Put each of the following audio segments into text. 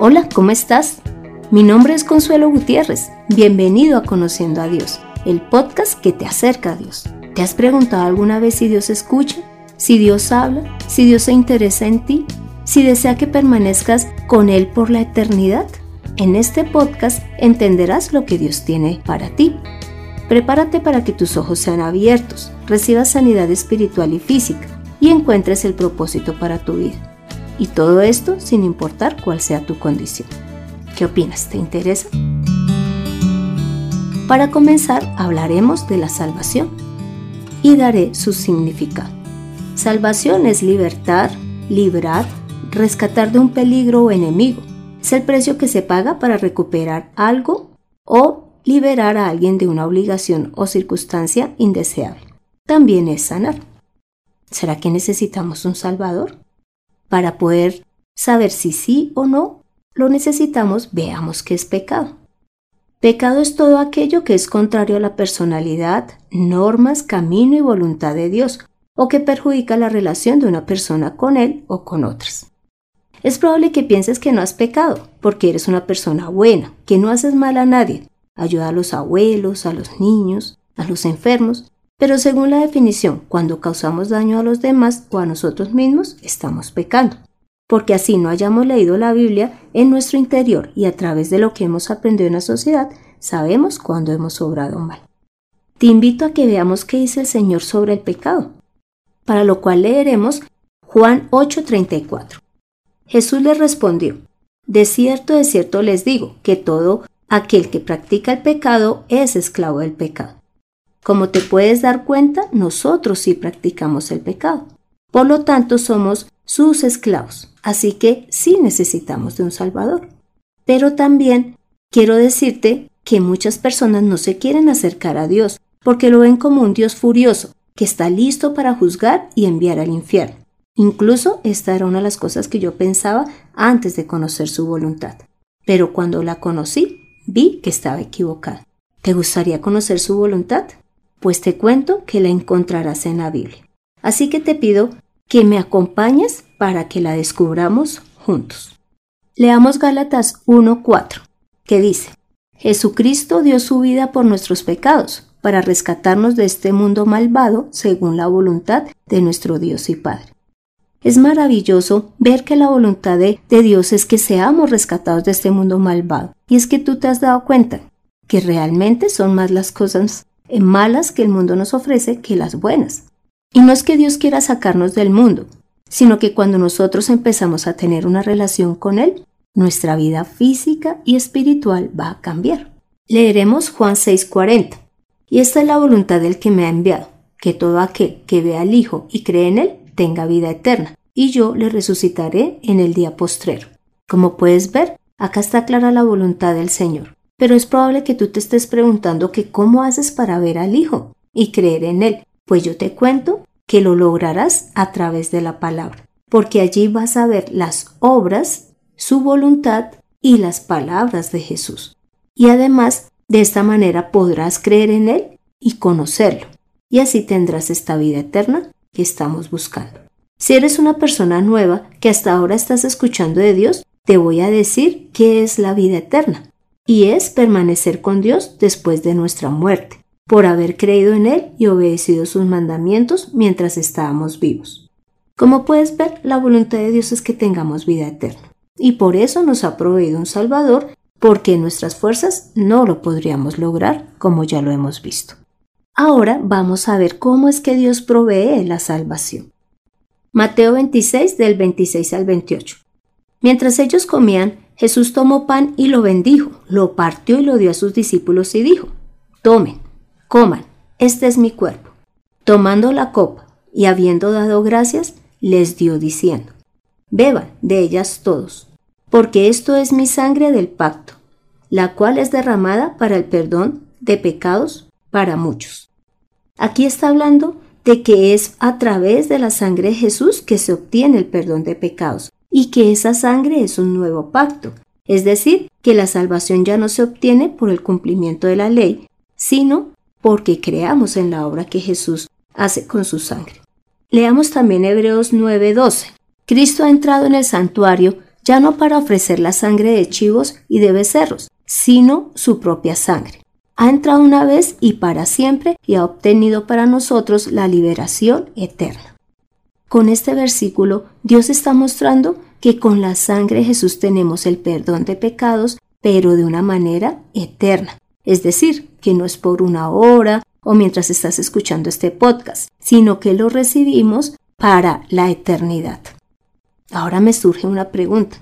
Hola, ¿cómo estás? Mi nombre es Consuelo Gutiérrez. Bienvenido a Conociendo a Dios, el podcast que te acerca a Dios. ¿Te has preguntado alguna vez si Dios escucha? ¿Si Dios habla? ¿Si Dios se interesa en ti? ¿Si desea que permanezcas con Él por la eternidad? En este podcast entenderás lo que Dios tiene para ti. Prepárate para que tus ojos sean abiertos, recibas sanidad espiritual y física y encuentres el propósito para tu vida. Y todo esto sin importar cuál sea tu condición. ¿Qué opinas? ¿Te interesa? Para comenzar, hablaremos de la salvación y daré su significado. Salvación es libertar, librar, rescatar de un peligro o enemigo. Es el precio que se paga para recuperar algo o liberar a alguien de una obligación o circunstancia indeseable. También es sanar. ¿Será que necesitamos un Salvador? Para poder saber si sí o no lo necesitamos, veamos qué es pecado. Pecado es todo aquello que es contrario a la personalidad, normas, camino y voluntad de Dios, o que perjudica la relación de una persona con Él o con otras. Es probable que pienses que no has pecado, porque eres una persona buena, que no haces mal a nadie, ayuda a los abuelos, a los niños, a los enfermos, pero según la definición, cuando causamos daño a los demás o a nosotros mismos, estamos pecando. Porque así no hayamos leído la Biblia en nuestro interior y a través de lo que hemos aprendido en la sociedad, sabemos cuando hemos obrado mal. Te invito a que veamos qué dice el Señor sobre el pecado, para lo cual leeremos Juan 8:34. Jesús les respondió, De cierto, de cierto les digo, que todo aquel que practica el pecado es esclavo del pecado. Como te puedes dar cuenta, nosotros sí practicamos el pecado. Por lo tanto, somos sus esclavos, así que sí necesitamos de un Salvador. Pero también quiero decirte que muchas personas no se quieren acercar a Dios porque lo ven como un Dios furioso, que está listo para juzgar y enviar al infierno. Incluso esta era una de las cosas que yo pensaba antes de conocer su voluntad. Pero cuando la conocí, vi que estaba equivocada. ¿Te gustaría conocer su voluntad? Pues te cuento que la encontrarás en la Biblia. Así que te pido que me acompañes para que la descubramos juntos. Leamos Gálatas 1.4, que dice, Jesucristo dio su vida por nuestros pecados, para rescatarnos de este mundo malvado según la voluntad de nuestro Dios y Padre. Es maravilloso ver que la voluntad de, de, Dios es que seamos rescatados de este mundo malvado. Y es que tú te has dado cuenta que realmente son más las cosas malas que el mundo nos ofrece que las buenas. Y no es que Dios quiera sacarnos del mundo, sino que cuando nosotros empezamos a tener una relación con Él, nuestra vida física y espiritual va a cambiar. Leeremos Juan 6:40. Y esta es la voluntad del que me ha enviado, que todo aquel que vea al Hijo y cree en Él tenga vida eterna, y yo le resucitaré en el día postrero. Como puedes ver, acá está clara la voluntad del Señor. Pero es probable que tú te estés preguntando que cómo haces para ver al Hijo y creer en Él. Pues yo te cuento que lo lograrás a través de la palabra, porque allí vas a ver las obras, su voluntad y las palabras de Jesús. Y además, de esta manera podrás creer en Él y conocerlo, y así tendrás esta vida eterna que estamos buscando. Si eres una persona nueva que hasta ahora estás escuchando de Dios, te voy a decir qué es la vida eterna y es permanecer con Dios después de nuestra muerte, por haber creído en Él y obedecido sus mandamientos mientras estábamos vivos. Como puedes ver, la voluntad de Dios es que tengamos vida eterna, y por eso nos ha proveído un Salvador, porque en nuestras fuerzas no lo podríamos lograr, como ya lo hemos visto. Ahora vamos a ver cómo es que Dios provee la salvación. Mateo 26 del 26 al 28. Mientras ellos comían, Jesús tomó pan y lo bendijo, lo partió y lo dio a sus discípulos y dijo, Tomen, coman, este es mi cuerpo. Tomando la copa y habiendo dado gracias, les dio diciendo, Beban de ellas todos, porque esto es mi sangre del pacto, la cual es derramada para el perdón de pecados para muchos. Aquí está hablando de que es a través de la sangre de Jesús que se obtiene el perdón de pecados, y que esa sangre es un nuevo pacto, es decir, que la salvación ya no se obtiene por el cumplimiento de la ley, sino porque creamos en la obra que Jesús hace con su sangre. Leamos también Hebreos 9:12. Cristo ha entrado en el santuario ya no para ofrecer la sangre de chivos y de becerros, sino su propia sangre. Ha entrado una vez y para siempre y ha obtenido para nosotros la liberación eterna. Con este versículo, Dios está mostrando que con la sangre de Jesús tenemos el perdón de pecados, pero de una manera eterna. Es decir, que no es por una hora o mientras estás escuchando este podcast, sino que lo recibimos para la eternidad. Ahora me surge una pregunta.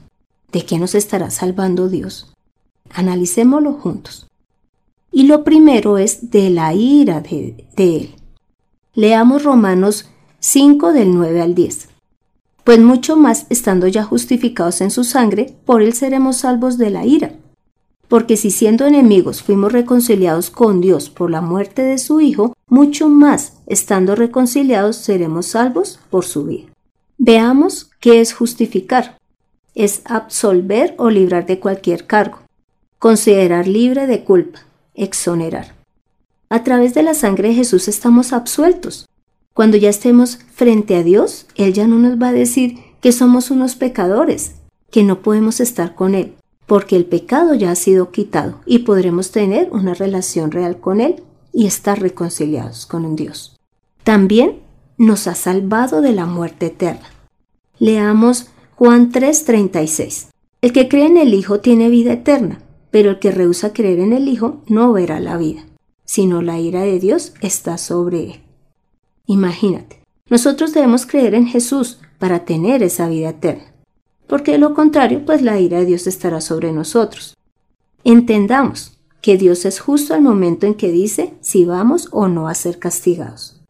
¿De qué nos estará salvando Dios? Analicémoslo juntos. Y lo primero es de la ira de, de Él. Leamos Romanos 5 del 9 al 10. Pues mucho más estando ya justificados en su sangre, por él seremos salvos de la ira. Porque si siendo enemigos fuimos reconciliados con Dios por la muerte de su Hijo, mucho más estando reconciliados seremos salvos por su vida. Veamos qué es justificar. Es absolver o librar de cualquier cargo, considerar libre de culpa, exonerar. A través de la sangre de Jesús estamos absueltos, cuando ya estemos frente a Dios, Él ya no nos va a decir que somos unos pecadores, que no podemos estar con Él, porque el pecado ya ha sido quitado y podremos tener una relación real con Él y estar reconciliados con un Dios. También nos ha salvado de la muerte eterna. Leamos Juan 3:36. El que cree en el Hijo tiene vida eterna, pero el que rehúsa creer en el Hijo no verá la vida, sino la ira de Dios está sobre él. Imagínate, nosotros debemos creer en Jesús para tener esa vida eterna, porque de lo contrario, pues la ira de Dios estará sobre nosotros. Entendamos que Dios es justo al momento en que dice si vamos o no a ser castigados.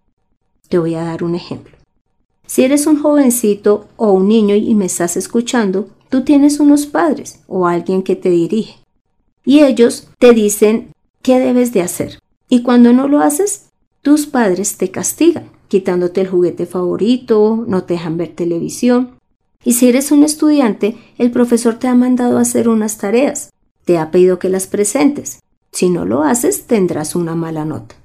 Te voy a dar un ejemplo. Si eres un jovencito o un niño y me estás escuchando, tú tienes unos padres o alguien que te dirige. Y ellos te dicen qué debes de hacer. Y cuando no lo haces, tus padres te castigan, quitándote el juguete favorito, no te dejan ver televisión. Y si eres un estudiante, el profesor te ha mandado a hacer unas tareas, te ha pedido que las presentes. Si no lo haces, tendrás una mala nota.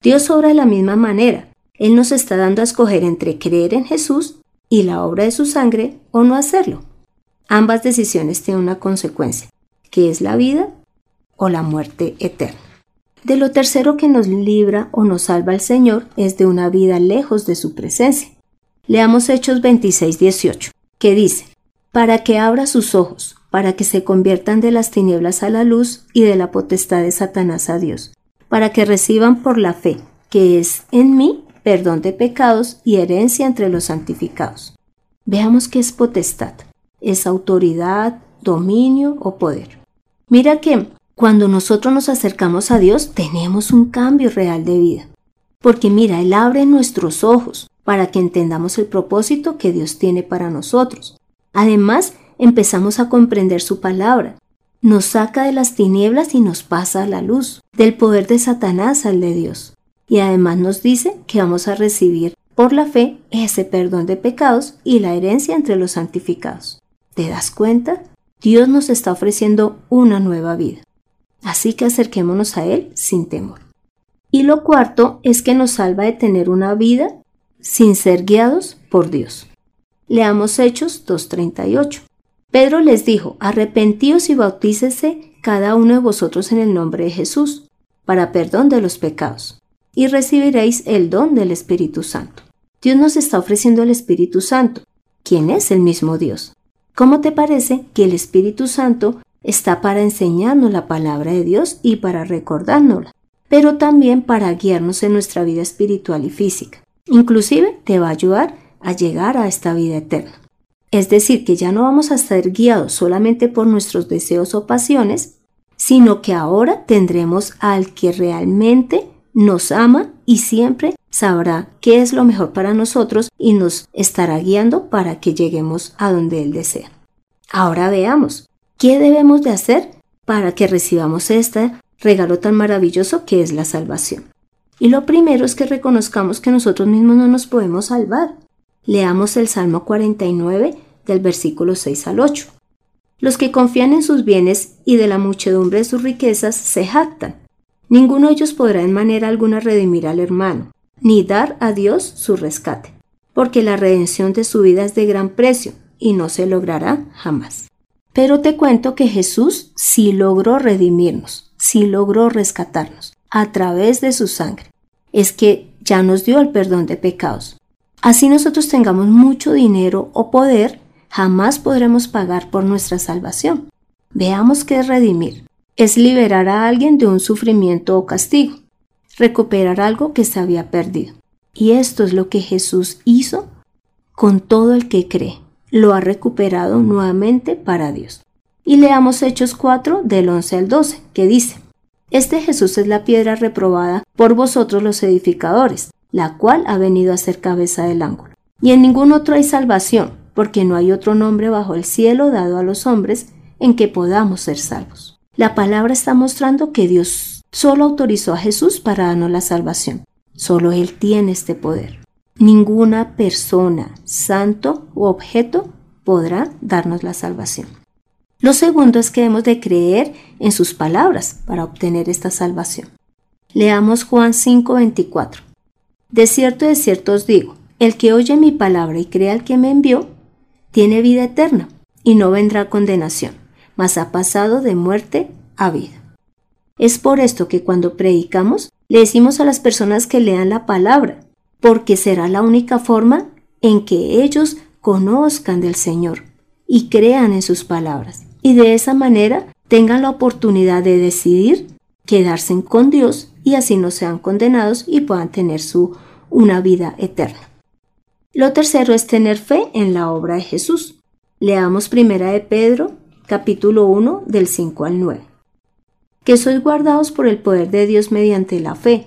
Dios obra de la misma manera. Él nos está dando a escoger entre creer en Jesús y la obra de su sangre o no hacerlo. Ambas decisiones tienen una consecuencia, que es la vida o la muerte eterna. De lo tercero que nos libra o nos salva el Señor es de una vida lejos de su presencia. Leamos Hechos 26, 18, que dice, para que abra sus ojos, para que se conviertan de las tinieblas a la luz y de la potestad de Satanás a Dios, para que reciban por la fe, que es en mí, perdón de pecados y herencia entre los santificados. Veamos qué es potestad. Es autoridad, dominio o poder. Mira que cuando nosotros nos acercamos a Dios, tenemos un cambio real de vida. Porque mira, Él abre nuestros ojos para que entendamos el propósito que Dios tiene para nosotros. Además, empezamos a comprender su palabra. Nos saca de las tinieblas y nos pasa a la luz, del poder de Satanás al de Dios. Y además nos dice que vamos a recibir por la fe ese perdón de pecados y la herencia entre los santificados. ¿Te das cuenta? Dios nos está ofreciendo una nueva vida. Así que acerquémonos a Él sin temor. Y lo cuarto es que nos salva de tener una vida sin ser guiados por Dios. Leamos Hechos 2.38. Pedro les dijo, arrepentíos y bautícese cada uno de vosotros en el nombre de Jesús, para perdón de los pecados, y recibiréis el don del Espíritu Santo. Dios nos está ofreciendo el Espíritu Santo, quien es el mismo Dios. ¿Cómo te parece que el Espíritu Santo está para enseñarnos la palabra de Dios y para recordárnosla, pero también para guiarnos en nuestra vida espiritual y física. Inclusive te va a ayudar a llegar a esta vida eterna. Es decir, que ya no vamos a estar guiados solamente por nuestros deseos o pasiones, sino que ahora tendremos al que realmente nos ama y siempre sabrá qué es lo mejor para nosotros y nos estará guiando para que lleguemos a donde Él desea. Ahora veamos, ¿Qué debemos de hacer para que recibamos este regalo tan maravilloso que es la salvación? Y lo primero es que reconozcamos que nosotros mismos no nos podemos salvar. Leamos el Salmo 49 del versículo 6 al 8. Los que confían en sus bienes y de la muchedumbre de sus riquezas se jactan. Ninguno de ellos podrá en manera alguna redimir al hermano, ni dar a Dios su rescate, porque la redención de su vida es de gran precio, y no se logrará jamás. Pero te cuento que Jesús sí logró redimirnos, sí logró rescatarnos a través de su sangre. Es que ya nos dio el perdón de pecados. Así nosotros tengamos mucho dinero o poder, jamás podremos pagar por nuestra salvación. Veamos qué es redimir. Es liberar a alguien de un sufrimiento o castigo, recuperar algo que se había perdido. Y esto es lo que Jesús hizo con todo el que cree. Lo ha recuperado nuevamente para Dios. Y leamos Hechos 4 del 11 al 12, que dice, Este Jesús es la piedra reprobada por vosotros los edificadores, la cual ha venido a ser cabeza del ángulo. Y en ningún otro hay salvación, porque no hay otro nombre bajo el cielo dado a los hombres en que podamos ser salvos. La palabra está mostrando que Dios solo autorizó a Jesús para darnos la salvación. Solo Él tiene este poder. Ninguna persona, santo u objeto podrá darnos la salvación. Lo segundo es que hemos de creer en sus palabras para obtener esta salvación. Leamos Juan 5:24. De cierto, de cierto os digo, el que oye mi palabra y cree al que me envió, tiene vida eterna y no vendrá condenación, mas ha pasado de muerte a vida. Es por esto que cuando predicamos le decimos a las personas que lean la palabra, porque será la única forma en que ellos conozcan del Señor y crean en sus palabras. Y de esa manera tengan la oportunidad de decidir quedarse con Dios y así no sean condenados y puedan tener su una vida eterna. Lo tercero es tener fe en la obra de Jesús. Leamos primera de Pedro, capítulo 1, del 5 al 9. Que sois guardados por el poder de Dios mediante la fe,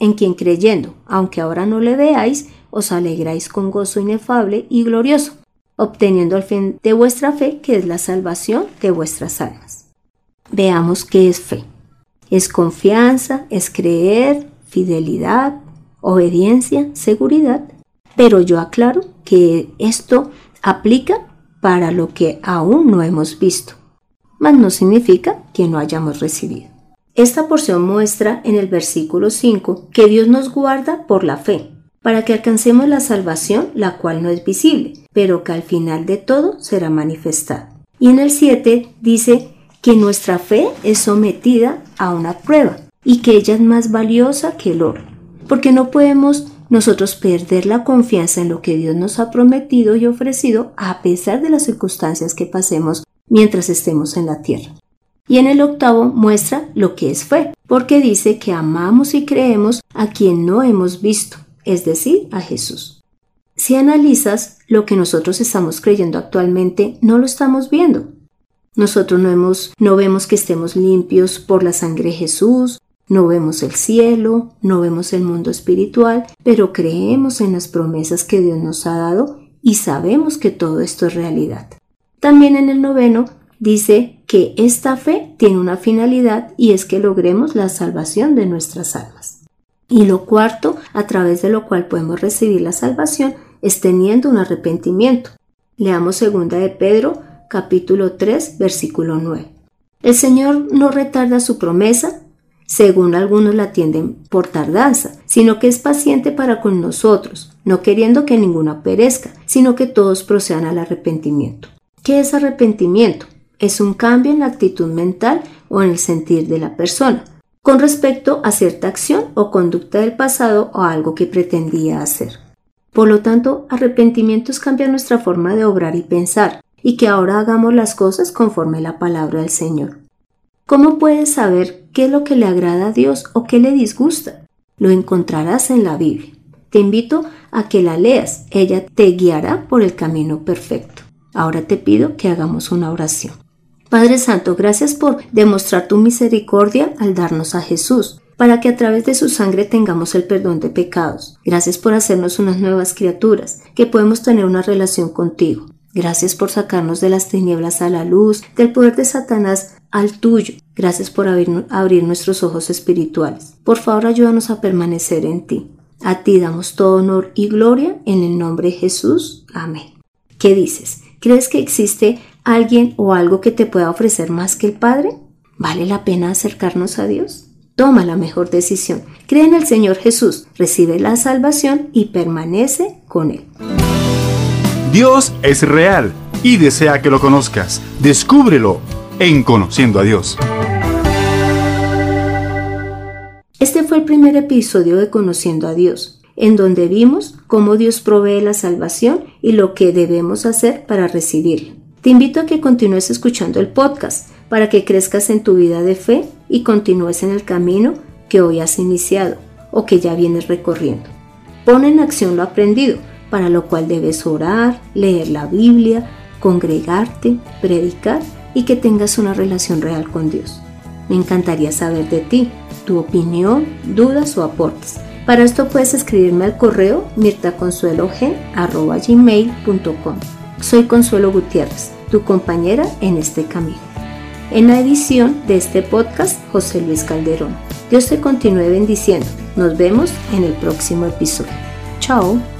en quien creyendo, aunque ahora no le veáis, os alegráis con gozo inefable y glorioso, obteniendo al fin de vuestra fe, que es la salvación de vuestras almas. Veamos qué es fe. Es confianza, es creer, fidelidad, obediencia, seguridad, pero yo aclaro que esto aplica para lo que aún no hemos visto, mas no significa que no hayamos recibido. Esta porción muestra en el versículo 5 que Dios nos guarda por la fe, para que alcancemos la salvación, la cual no es visible, pero que al final de todo será manifestada. Y en el 7 dice que nuestra fe es sometida a una prueba y que ella es más valiosa que el oro, porque no podemos nosotros perder la confianza en lo que Dios nos ha prometido y ofrecido a pesar de las circunstancias que pasemos mientras estemos en la tierra. Y en el octavo muestra lo que es fe, porque dice que amamos y creemos a quien no hemos visto, es decir, a Jesús. Si analizas lo que nosotros estamos creyendo actualmente, no lo estamos viendo. Nosotros no, no vemos que estemos limpios por la sangre de Jesús, no vemos el cielo, no vemos el mundo espiritual, pero creemos en las promesas que Dios nos ha dado y sabemos que todo esto es realidad. También en el noveno dice que esta fe tiene una finalidad y es que logremos la salvación de nuestras almas. Y lo cuarto, a través de lo cual podemos recibir la salvación, es teniendo un arrepentimiento. Leamos segunda de Pedro, capítulo 3, versículo 9. El Señor no retarda su promesa, según algunos la tienden por tardanza, sino que es paciente para con nosotros, no queriendo que ninguno perezca, sino que todos procedan al arrepentimiento. ¿Qué es arrepentimiento? Es un cambio en la actitud mental o en el sentir de la persona con respecto a cierta acción o conducta del pasado o algo que pretendía hacer. Por lo tanto, arrepentimiento es cambiar nuestra forma de obrar y pensar, y que ahora hagamos las cosas conforme la palabra del Señor. ¿Cómo puedes saber qué es lo que le agrada a Dios o qué le disgusta? Lo encontrarás en la Biblia. Te invito a que la leas, ella te guiará por el camino perfecto. Ahora te pido que hagamos una oración. Padre Santo, gracias por demostrar tu misericordia al darnos a Jesús, para que a través de su sangre tengamos el perdón de pecados. Gracias por hacernos unas nuevas criaturas, que podemos tener una relación contigo. Gracias por sacarnos de las tinieblas a la luz, del poder de Satanás al tuyo. Gracias por abrir, abrir, nuestros ojos espirituales. Por favor, ayúdanos a permanecer en ti. A ti damos todo honor y gloria en el nombre de Jesús. Amén. ¿Qué dices? ¿Crees que existe alguien o algo que te pueda ofrecer más que el Padre? ¿Vale la pena acercarnos a Dios? Toma la mejor decisión. Cree en el Señor Jesús, recibe la salvación y permanece con Él. Dios es real y desea que lo conozcas. Descúbrelo en Conociendo a Dios. Este fue el primer episodio de Conociendo a Dios, en donde vimos cómo Dios provee la salvación y lo que debemos hacer para recibirla. Te invito a que continúes escuchando el podcast para que crezcas en tu vida de fe y continúes en el camino que hoy has iniciado o que ya vienes recorriendo. Pon en acción lo aprendido, para lo cual debes orar, leer la Biblia, congregarte, predicar y que tengas una relación real con Dios. Me encantaría saber de ti, tu opinión, dudas o aportes. Para esto puedes escribirme al correo mirtaconsuelog.com. Soy Consuelo Gutiérrez, tu compañera en este camino. En la edición de este podcast, José Luis Calderón. Dios te continúe bendiciendo. Nos vemos en el próximo episodio. Chao.